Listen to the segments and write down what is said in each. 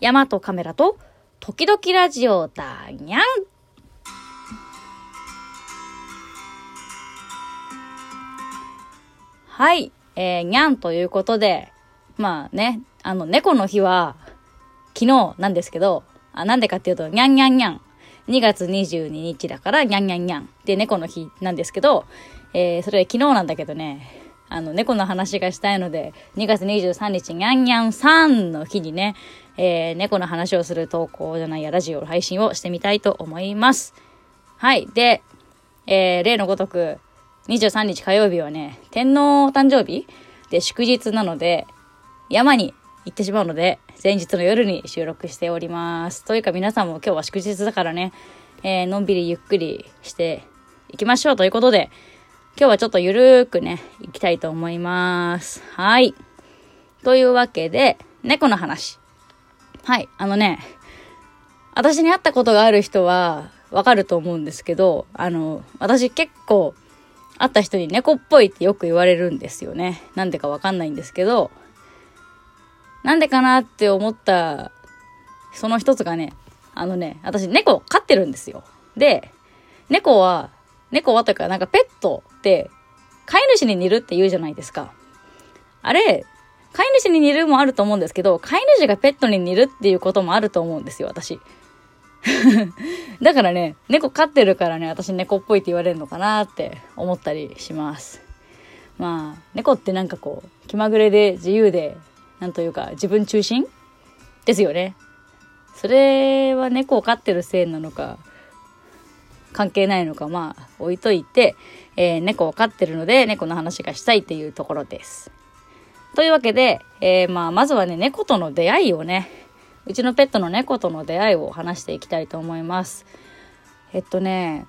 山とカメラと、時々ラジオだにゃん。はい、えー、にゃんということで、まあね、あの、猫の日は、昨日なんですけど、あ、なんでかっていうと、にゃんにゃんにゃん。2月22日だから、にゃんにゃんにゃん。で、猫の日なんですけど、えー、それ昨日なんだけどね、あの、猫の話がしたいので、2月23日、にゃんにゃん3の日にね、えー、猫の話をする投稿じゃないや、ラジオ配信をしてみたいと思います。はい。で、えー、例のごとく、23日火曜日はね、天皇誕生日で祝日なので、山に行ってしまうので、前日の夜に収録しております。というか皆さんも今日は祝日だからね、えー、のんびりゆっくりしていきましょうということで、今日はちょっとゆるーくね、行きたいと思います。はい。というわけで、猫の話。はい。あのね、私に会ったことがある人はわかると思うんですけど、あの、私結構会った人に猫っぽいってよく言われるんですよね。なんでかわかんないんですけど、なんでかなって思った、その一つがね、あのね、私猫飼ってるんですよ。で、猫は、猫はというか、なんかペットって、飼い主に似るって言うじゃないですか。あれ、飼い主に似るもあると思うんですけど、飼い主がペットに似るっていうこともあると思うんですよ、私。だからね、猫飼ってるからね、私猫っぽいって言われるのかなって思ったりします。まあ、猫ってなんかこう、気まぐれで自由で、なんというか自分中心ですよね。それは猫を飼ってるせいなのか、関係ないのか、まあ、置いといて、えー、猫を飼ってるので、猫の話がしたいっていうところです。というわけで、えー、まあ、まずはね、猫との出会いをね、うちのペットの猫との出会いを話していきたいと思います。えっとね、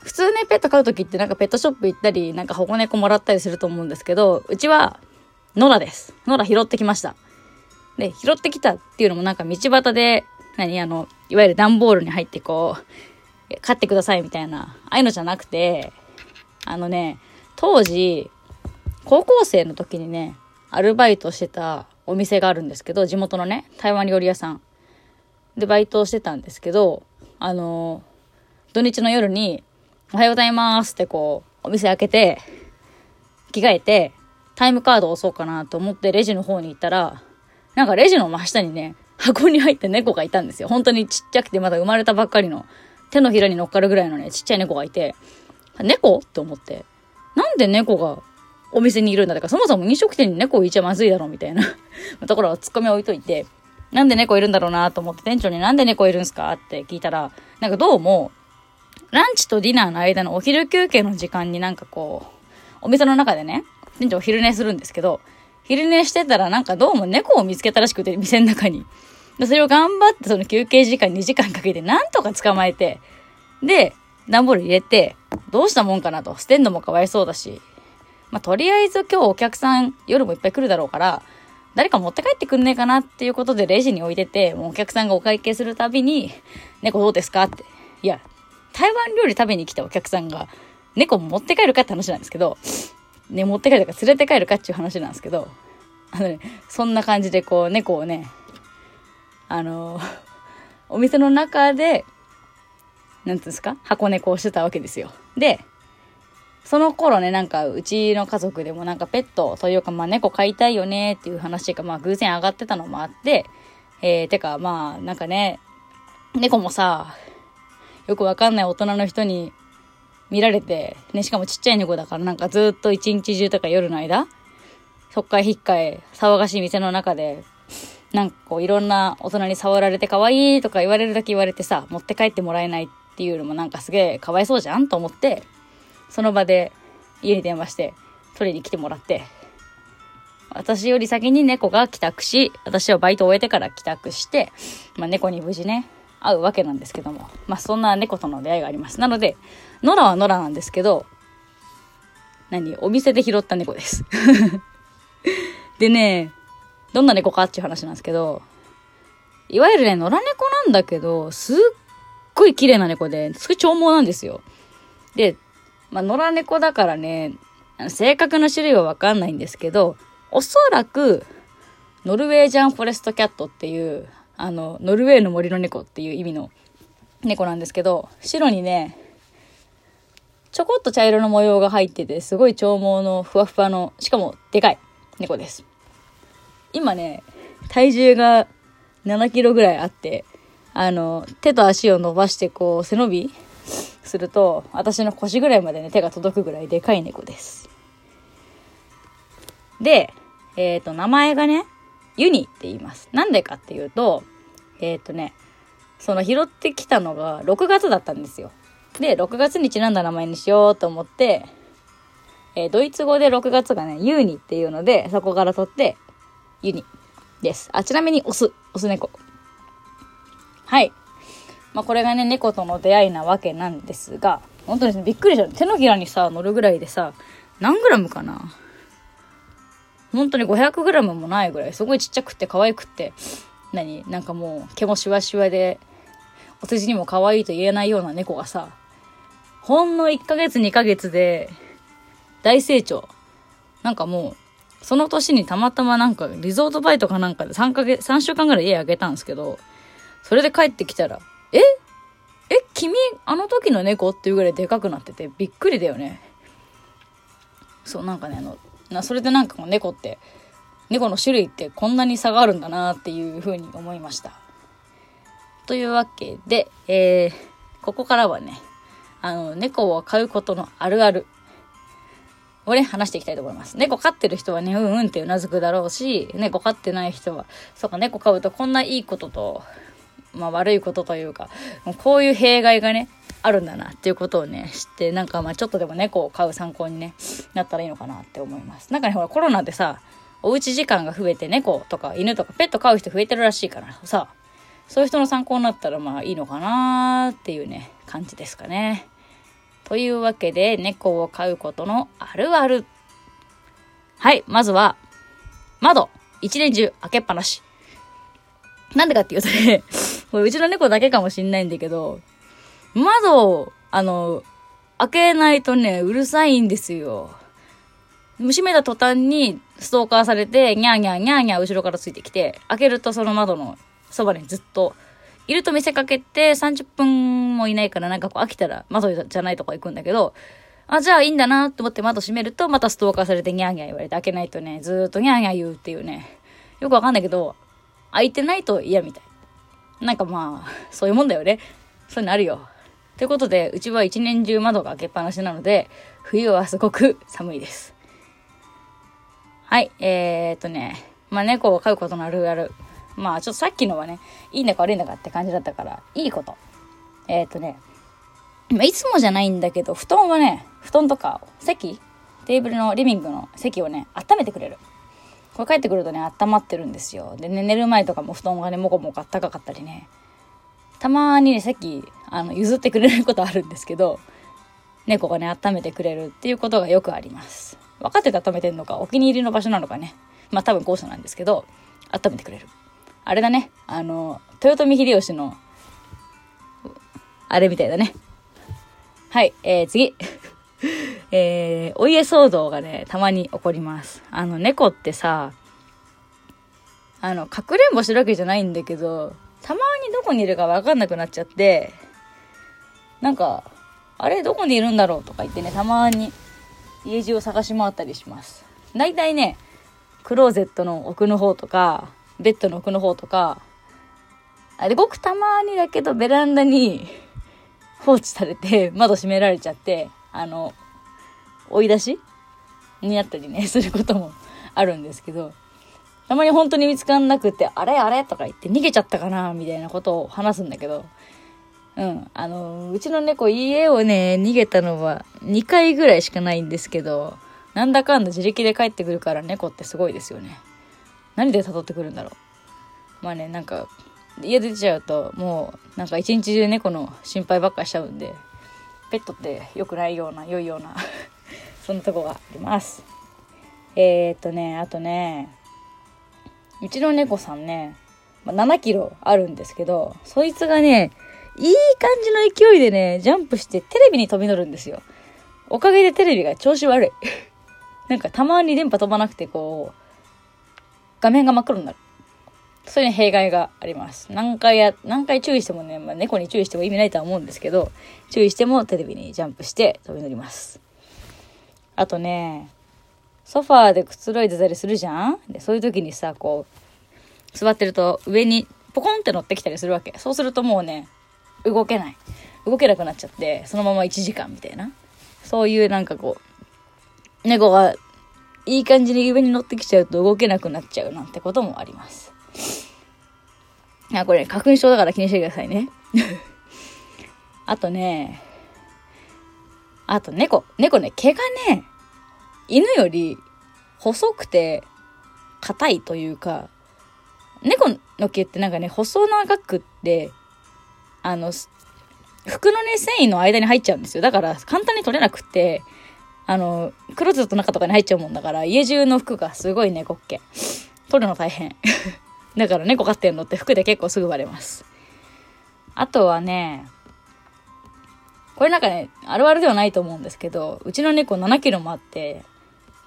普通ね、ペット飼う時ってなんかペットショップ行ったり、なんか保護猫もらったりすると思うんですけど、うちは、野良です。野良拾ってきました。で、拾ってきたっていうのもなんか道端で、何あの、いわゆる段ボールに入ってこう、飼ってくださいみたいな、ああいうのじゃなくて、あのね、当時、高校生の時にね、アルバイトしてたお店があるんですけど、地元のね、台湾料理屋さん。で、バイトしてたんですけど、あの、土日の夜に、おはようございますってこう、お店開けて、着替えて、タイムカードを押そうかなと思ってレジの方に行ったら、なんかレジの真下にね、箱に入った猫がいたんですよ。本当にちっちゃくてまだ生まれたばっかりの、手のひらに乗っかるぐらいのね、ちっちゃい猫がいて、猫？って思って、なんで猫がお店にいるんだとか、そもそも飲食店に猫いちゃまずいだろうみたいなところはツッコミ置いといて、なんで猫いるんだろうなと思って店長になんで猫いるんすかって聞いたら、なんかどうも、ランチとディナーの間のお昼休憩の時間になんかこう、お店の中でね、店長お昼寝するんですけど、昼寝してたらなんかどうも猫を見つけたらしくて、店の中に。でそれを頑張ってその休憩時間2時間かけてなんとか捕まえて、で、段ボール入れて、どうしたもんかなと。捨てんのもかわいそうだし。まあ、とりあえず今日お客さん夜もいっぱい来るだろうから、誰か持って帰ってくんねえかなっていうことでレジに置いてて、もうお客さんがお会計するたびに、猫どうですか？って。いや、台湾料理食べに来たお客さんが、猫持って帰るか？って話なんですけど、ね、持って帰るか？連れて帰るか？っていう話なんですけど、あのね、そんな感じでこう、猫をね、あの、お店の中で、なんていうんですか？箱猫をしてたわけですよ。で、その頃ね、なんか、うちの家族でもなんかペットというか、まあ猫飼いたいよねっていう話が、まあ偶然上がってたのもあって、えー、てかまあ、なんかね、猫もさ、よくわかんない大人の人に見られて、ね、しかもちっちゃい猫だからなんかずっと一日中とか夜の間、そっかいひっかい騒がしい店の中で、なんかこういろんな大人に触られて可愛いとか言われるだけ言われてさ、持って帰ってもらえないっていうのもなんかすげえかわいそうじゃんと思って、その場で家に電話して取りに来てもらって、私より先に猫が帰宅し、私はバイトを終えてから帰宅して、まあ猫に無事ね、会うわけなんですけども、まあそんな猫との出会いがあります。なので、野良は野良なんですけど、何お店で拾った猫です。でね、どんな猫かっていう話なんですけど、いわゆるね、野良猫なんだけど、すっごい綺麗な猫で、すごい長毛なんですよ。で、まあ、野良猫だからね、正確な種類はわかんないんですけど、おそらく、ノルウェージャンフォレストキャットっていう、あの、ノルウェーの森の猫っていう意味の猫なんですけど、白にね、ちょこっと茶色の模様が入ってて、すごい長毛のふわふわの、しかもでかい猫です。今ね、体重が7キロぐらいあって、あの、手と足を伸ばしてこう背伸びすると、私の腰ぐらいまでね、手が届くぐらいでかい猫です。で、えっ、ー、と、名前がね、ユニって言います。なんでかっていうと、えっ、ー、とね、その拾ってきたのが6月だったんですよ。で、6月にちなんだ名前にしようと思って、えー、ドイツ語で6月がね、ユニっていうので、そこから取って、ユニです。あ、ちなみにオス、オス猫。はい。まあ、これがね、猫との出会いなわけなんですが、本当ですね、びっくりした。手のひらにさ、乗るぐらいでさ、何グラムかな？本当に500グラムもないぐらい、すごいちっちゃくて可愛くて、何？なんかもう、毛もシワシワで、お世辞にも可愛いと言えないような猫がさ、ほんの1ヶ月2ヶ月で、大成長。なんかもう、その年にたまたまなんかリゾートバイトかなんかで3ヶ月、3週間ぐらい家あげたんですけど、それで帰ってきたら、君、あの時の猫っていうぐらいでかくなっててびっくりだよね。そう、なんかね、あの、なそれでなんか猫って、猫の種類ってこんなに差があるんだなっていうふうに思いました。というわけで、えー、ここからはね、あの、猫を飼うことのあるあるをね、話していきたいと思います。猫飼ってる人はね、うんうんってうなずくだろうし、猫飼ってない人は、そうか、猫飼うとこんないいことと、まあ悪いことというか、こういう弊害がね、あるんだなっていうことをね、知って、なんかまあちょっとでも猫を飼う参考にね、なったらいいのかなって思います。なんかね、ほらコロナでさ、おうち時間が増えて猫とか犬とかペット飼う人増えてるらしいからさ、そういう人の参考になったらまあいいのかなっていうね、感じですかね。というわけで、猫を飼うことのあるある。はい、まずは、窓、一年中開けっぱなし。なんでかっていうとね、これうちの猫だけかもしんないんだけど、窓、あの、開けないとね、うるさいんですよ。閉めた途端にストーカーされて、ニャーニャーニャーニャー後ろからついてきて、開けるとその窓のそばにずっと、いると見せかけて30分もいないからなんかこう飽きたら窓じゃないとこ行くんだけど、あ、じゃあいいんだなって思って窓閉めるとまたストーカーされてニャーニャー言われて開けないとね、ずーっとニャーニャー言うっていうね、よくわかんないけど、開いてないと嫌みたい。なんかまあ、そういうもんだよね。そういうのあるよ。ということで、うちは一年中窓が開けっぱなしなので、冬はすごく寒いです。はい、えー、っとね、まあ猫を飼うことのあるある。まあちょっとさっきのはね、いいんだか悪いんだかって感じだったから、いいこと。えー、っとね、まあ、いつもじゃないんだけど、布団はね、布団とか席？テーブルのリビングの席をね、温めてくれる。これ帰ってくるとね、温まってるんですよ。でね、寝る前とかも布団がね、もこもこあったかかったりね。たまにね、席、あの、譲ってくれることあるんですけど、猫がね、温めてくれるっていうことがよくあります。分かってて温めてんのか、お気に入りの場所なのかね。まあ多分後者なんですけど、温めてくれる。あれだね、あの、豊臣秀吉の、あれみたいだね。はい、えー、次。えー、お家騒動がね、たまに起こります。あの、猫ってさ、あの、かくれんぼしてるわけじゃないんだけど、たまにどこにいるかわかんなくなっちゃって、なんか、あれどこにいるんだろうとか言ってね、たまに家中を探し回ったりします。大体ね、クローゼットの奥の方とか、ベッドの奥の方とか、あれごくたまにだけどベランダに放置されて窓閉められちゃって、あの、追い出しになったりね、することもあるんですけど、たまに本当に見つかんなくて、あれあれとか言って逃げちゃったかなみたいなことを話すんだけど、うん。あの、うちの猫家をね、逃げたのは2回ぐらいしかないんですけど、なんだかんだ自力で帰ってくるから猫ってすごいですよね。何で辿ってくるんだろう。まあね、なんか、家出ちゃうと、もう、なんか一日中猫の心配ばっかしちゃうんで、ペットって良くないような、良いようなそんなとこがあります。えー、っとね、あとね、うちの猫さんね、ま、7キロあるんですけど、そいつがね、いい感じの勢いでね、ジャンプしてテレビに飛び乗るんですよ。おかげでテレビが調子悪い。なんかたまに電波飛ばなくてこう、画面が真っ黒になる。そういう弊害があります。何回や、何回注意してもね、まあ、猫に注意しても意味ないとは思うんですけど、注意してもテレビにジャンプして飛び乗ります。あとね、ソファーでくつろいでたりするじゃん？で、そういう時にさ、こう、座ってると上にポコンって乗ってきたりするわけ。そうするともうね、動けない。動けなくなっちゃって、そのまま1時間みたいな。そういうなんかこう、猫がいい感じに上に乗ってきちゃうと動けなくなっちゃうなんてこともあります。あ、これ、花粉症だから気にしてくださいね。あとね、あと猫。猫ね、毛がね、犬より細くて硬いというか、猫の毛ってなんかね、細長くって、あの、服のね、繊維の間に入っちゃうんですよ。だから簡単に取れなくて、あの、クローゼットの中とかに入っちゃうもんだから、家中の服がすごい猫っけ。取るの大変。だから猫飼ってんのって服で結構すぐバレます。あとはね、これなんかね、あるあるではないと思うんですけど、うちの猫7キロもあって、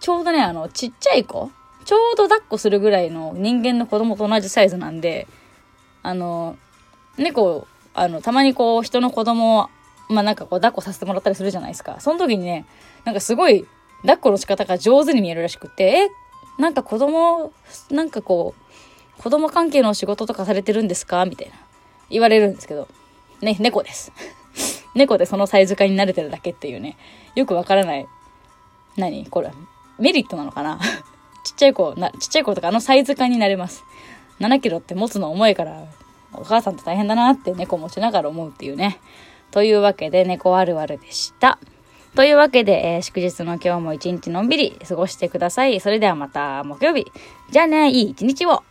ちょうどね、あの、ちっちゃい子ちょうど抱っこするぐらいの人間の子供と同じサイズなんで、あの、猫、あの、たまにこう、人の子供を、まあなんかこう、抱っこさせてもらったりするじゃないですか。その時にね、なんかすごい、抱っこの仕方が上手に見えるらしくて、え、なんか子供、なんかこう、子供関係の仕事とかされてるんですか？みたいな。言われるんですけど。ね、猫です。猫でそのサイズ感に慣れてるだけっていうね。よくわからない。何？これ。メリットなのかな？ちっちゃい子、な、ちっちゃい子とかあのサイズ感になれます。7キロって持つの重いから、お母さんって大変だなって猫持ちながら思うっていうね。というわけで猫あるあるでした。というわけで、えー、祝日の今日も一日のんびり過ごしてください。それではまた木曜日。じゃあね、いい一日を。